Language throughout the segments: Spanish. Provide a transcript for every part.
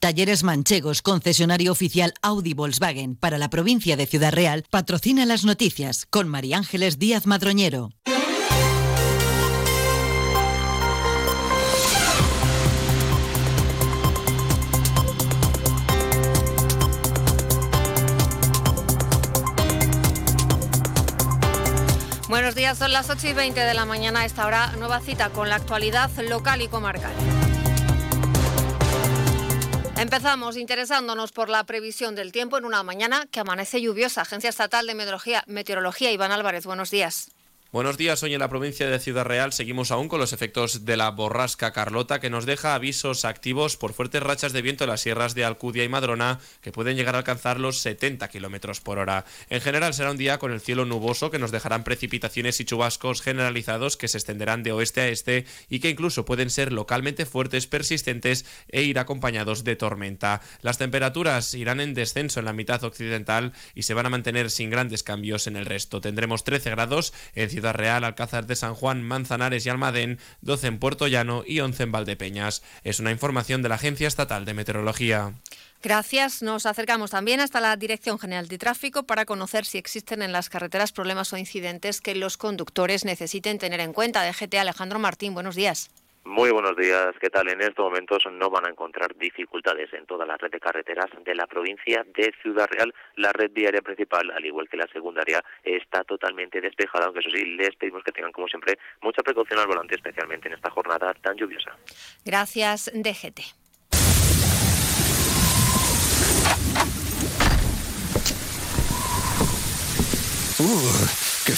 Talleres Manchegos, concesionario oficial Audi Volkswagen para la provincia de Ciudad Real, patrocina las noticias con María Ángeles Díaz Madroñero. Buenos días, son las 8 y 20 de la mañana. Esta hora, nueva cita con la actualidad local y comarcal. Empezamos interesándonos por la previsión del tiempo en una mañana que amanece lluviosa. Agencia Estatal de Meteorología, Meteorología Iván Álvarez, buenos días. Buenos días, hoy en la provincia de Ciudad Real seguimos aún con los efectos de la borrasca Carlota que nos deja avisos activos por fuertes rachas de viento en las sierras de Alcudia y Madrona que pueden llegar a alcanzar los 70 kilómetros por hora. En general será un día con el cielo nuboso que nos dejarán precipitaciones y chubascos generalizados que se extenderán de oeste a este y que incluso pueden ser localmente fuertes, persistentes e ir acompañados de tormenta. Las temperaturas irán en descenso en la mitad occidental y se van a mantener sin grandes cambios en el resto. Tendremos 13 grados en Ciudad Ciudad Real, Alcázar de San Juan, Manzanares y Almadén, 12 en Puerto Llano y 11 en Valdepeñas. Es una información de la Agencia Estatal de Meteorología. Gracias. Nos acercamos también hasta la Dirección General de Tráfico para conocer si existen en las carreteras problemas o incidentes que los conductores necesiten tener en cuenta. De GT Alejandro Martín, buenos días. Muy buenos días, ¿qué tal? En estos momentos no van a encontrar dificultades en toda la red de carreteras de la provincia de Ciudad Real. La red viaria principal, al igual que la secundaria, está totalmente despejada, aunque eso sí, les pedimos que tengan, como siempre, mucha precaución al volante, especialmente en esta jornada tan lluviosa. Gracias, DGT. Uh.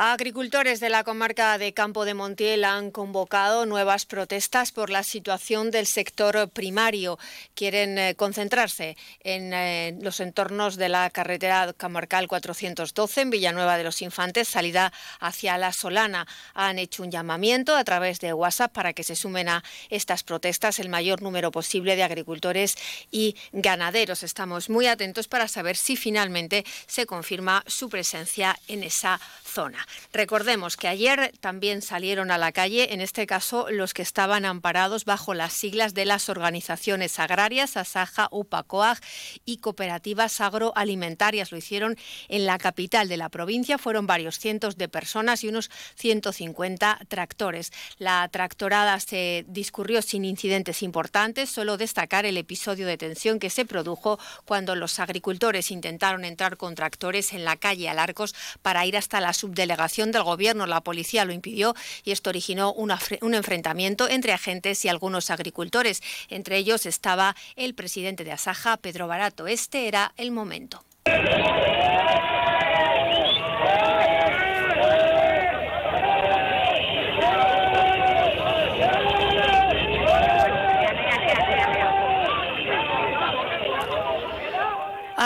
Agricultores de la comarca de Campo de Montiel han convocado nuevas protestas por la situación del sector primario. Quieren eh, concentrarse en eh, los entornos de la carretera comarcal 412 en Villanueva de los Infantes, salida hacia La Solana. Han hecho un llamamiento a través de WhatsApp para que se sumen a estas protestas el mayor número posible de agricultores y ganaderos. Estamos muy atentos para saber si finalmente se confirma su presencia en esa zona. Recordemos que ayer también salieron a la calle, en este caso los que estaban amparados bajo las siglas de las organizaciones agrarias, Asaja, UPACOAG y cooperativas agroalimentarias. Lo hicieron en la capital de la provincia, fueron varios cientos de personas y unos 150 tractores. La tractorada se discurrió sin incidentes importantes, solo destacar el episodio de tensión que se produjo cuando los agricultores intentaron entrar con tractores en la calle Alarcos para ir hasta la subdelegación del Gobierno. La policía lo impidió y esto originó un enfrentamiento entre agentes y algunos agricultores. Entre ellos estaba el presidente de Asaja, Pedro Barato. Este era el momento.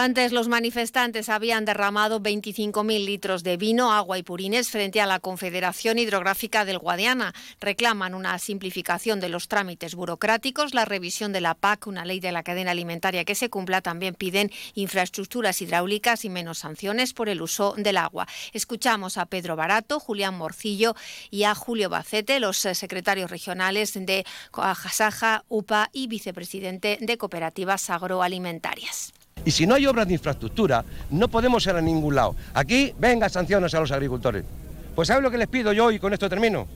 Antes los manifestantes habían derramado 25.000 litros de vino, agua y purines frente a la Confederación Hidrográfica del Guadiana. Reclaman una simplificación de los trámites burocráticos, la revisión de la PAC, una ley de la cadena alimentaria que se cumpla. También piden infraestructuras hidráulicas y menos sanciones por el uso del agua. Escuchamos a Pedro Barato, Julián Morcillo y a Julio Bacete, los eh, secretarios regionales de Coajasaja, UPA y vicepresidente de cooperativas agroalimentarias. Y si no hay obras de infraestructura, no podemos ir a ningún lado. Aquí, venga, sanciones a los agricultores. Pues ¿sabes lo que les pido yo y con esto termino?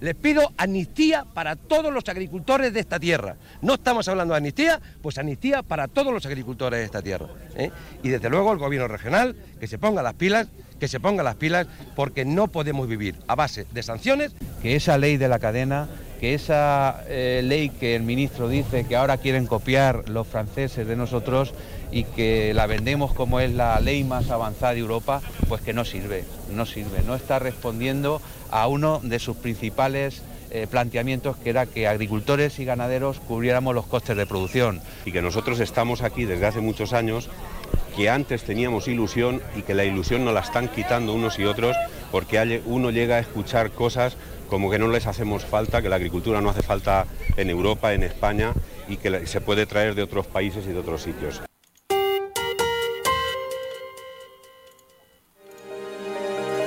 Les pido amnistía para todos los agricultores de esta tierra. No estamos hablando de amnistía, pues amnistía para todos los agricultores de esta tierra. ¿eh? Y desde luego el gobierno regional que se ponga las pilas, que se ponga las pilas, porque no podemos vivir a base de sanciones. Que esa ley de la cadena, que esa eh, ley que el ministro dice que ahora quieren copiar los franceses de nosotros, y que la vendemos como es la ley más avanzada de Europa, pues que no sirve, no sirve, no está respondiendo a uno de sus principales eh, planteamientos que era que agricultores y ganaderos cubriéramos los costes de producción. Y que nosotros estamos aquí desde hace muchos años, que antes teníamos ilusión y que la ilusión nos la están quitando unos y otros porque uno llega a escuchar cosas como que no les hacemos falta, que la agricultura no hace falta en Europa, en España y que se puede traer de otros países y de otros sitios.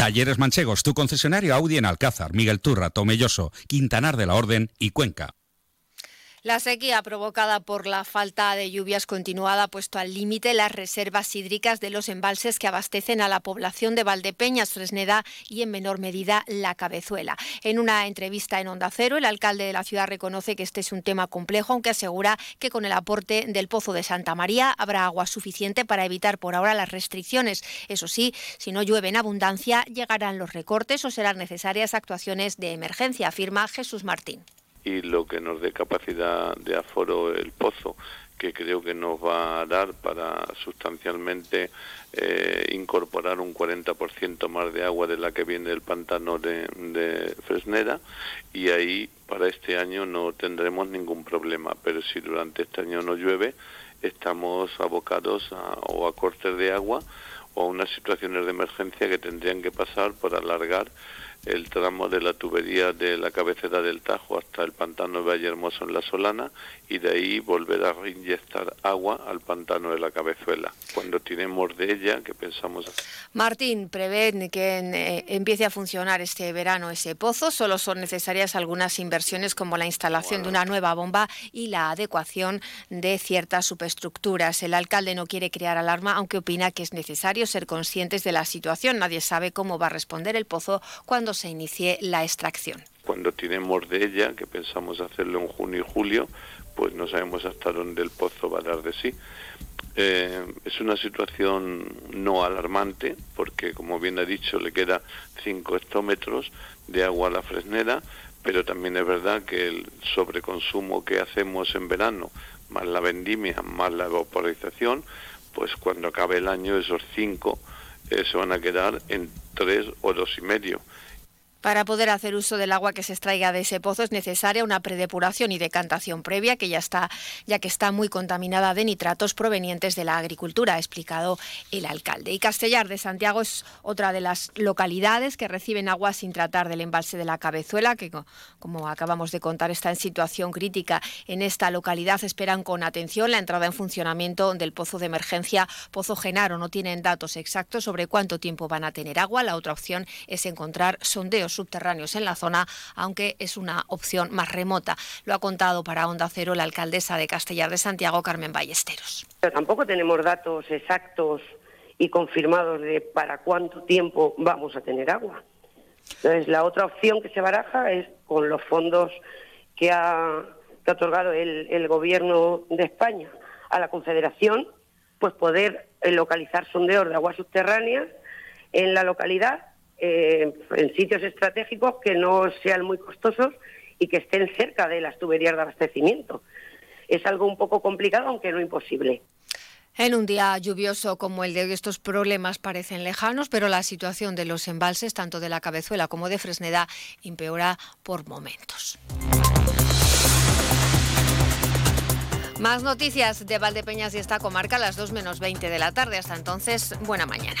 Talleres Manchegos, tu concesionario Audi en Alcázar, Miguel Turra, Tomelloso, Quintanar de la Orden y Cuenca. La sequía provocada por la falta de lluvias continuada ha puesto al límite las reservas hídricas de los embalses que abastecen a la población de Valdepeñas, Fresneda y en menor medida la Cabezuela. En una entrevista en Onda Cero, el alcalde de la ciudad reconoce que este es un tema complejo, aunque asegura que con el aporte del Pozo de Santa María habrá agua suficiente para evitar por ahora las restricciones. Eso sí, si no llueve en abundancia, llegarán los recortes o serán necesarias actuaciones de emergencia, afirma Jesús Martín y lo que nos dé capacidad de aforo el pozo, que creo que nos va a dar para sustancialmente eh, incorporar un 40% más de agua de la que viene del pantano de, de, Fresneda y ahí para este año no tendremos ningún problema, pero si durante este año no llueve, estamos abocados o a cortes de agua o a unas situaciones de emergencia que tendrían que pasar por alargar el tramo de la tubería de la cabecera del Tajo hasta el pantano de Valle Hermoso en la Solana y de ahí volver a reinyectar agua al pantano de la Cabezuela. Cuando tenemos de ella, que pensamos... Martín, prevén que eh, empiece a funcionar este verano ese pozo, solo son necesarias algunas inversiones como la instalación de una nueva bomba y la adecuación de ciertas superestructuras. El alcalde no quiere crear alarma, aunque opina que es necesario ser conscientes de la situación. Nadie sabe cómo va a responder el pozo cuando se inicie la extracción. Cuando tenemos de ella, que pensamos hacerlo en junio y julio, pues no sabemos hasta dónde el pozo va a dar de sí. Eh, es una situación no alarmante porque, como bien ha dicho, le queda 5 hectómetros de agua a la fresnera, pero también es verdad que el sobreconsumo que hacemos en verano, más la vendimia, más la evaporización, pues cuando acabe el año esos 5 eh, se van a quedar en 3 o dos y medio. Para poder hacer uso del agua que se extraiga de ese pozo es necesaria una predepuración y decantación previa que ya está, ya que está muy contaminada de nitratos provenientes de la agricultura, ha explicado el alcalde. Y Castellar de Santiago es otra de las localidades que reciben agua sin tratar del embalse de la Cabezuela, que como acabamos de contar está en situación crítica. En esta localidad esperan con atención la entrada en funcionamiento del pozo de emergencia Pozo Genaro. No tienen datos exactos sobre cuánto tiempo van a tener agua. La otra opción es encontrar sondeos subterráneos en la zona, aunque es una opción más remota. Lo ha contado para Onda Cero la alcaldesa de Castellar de Santiago, Carmen Ballesteros. Pero tampoco tenemos datos exactos y confirmados de para cuánto tiempo vamos a tener agua. Entonces, la otra opción que se baraja es con los fondos que ha, otorgado el, el Gobierno de España a la Confederación, pues poder eh, localizar sondeos de aguas subterráneas en la localidad eh, en sitios estratégicos que no sean muy costosos y que estén cerca de las tuberías de abastecimiento. Es algo un poco complicado, aunque no imposible. En un día lluvioso como el de hoy, estos problemas parecen lejanos, pero la situación de los embalses, tanto de la Cabezuela como de Fresneda, empeora por momentos. Más noticias de Valdepeñas y esta comarca a las 2 menos 20 de la tarde. Hasta entonces, buena mañana.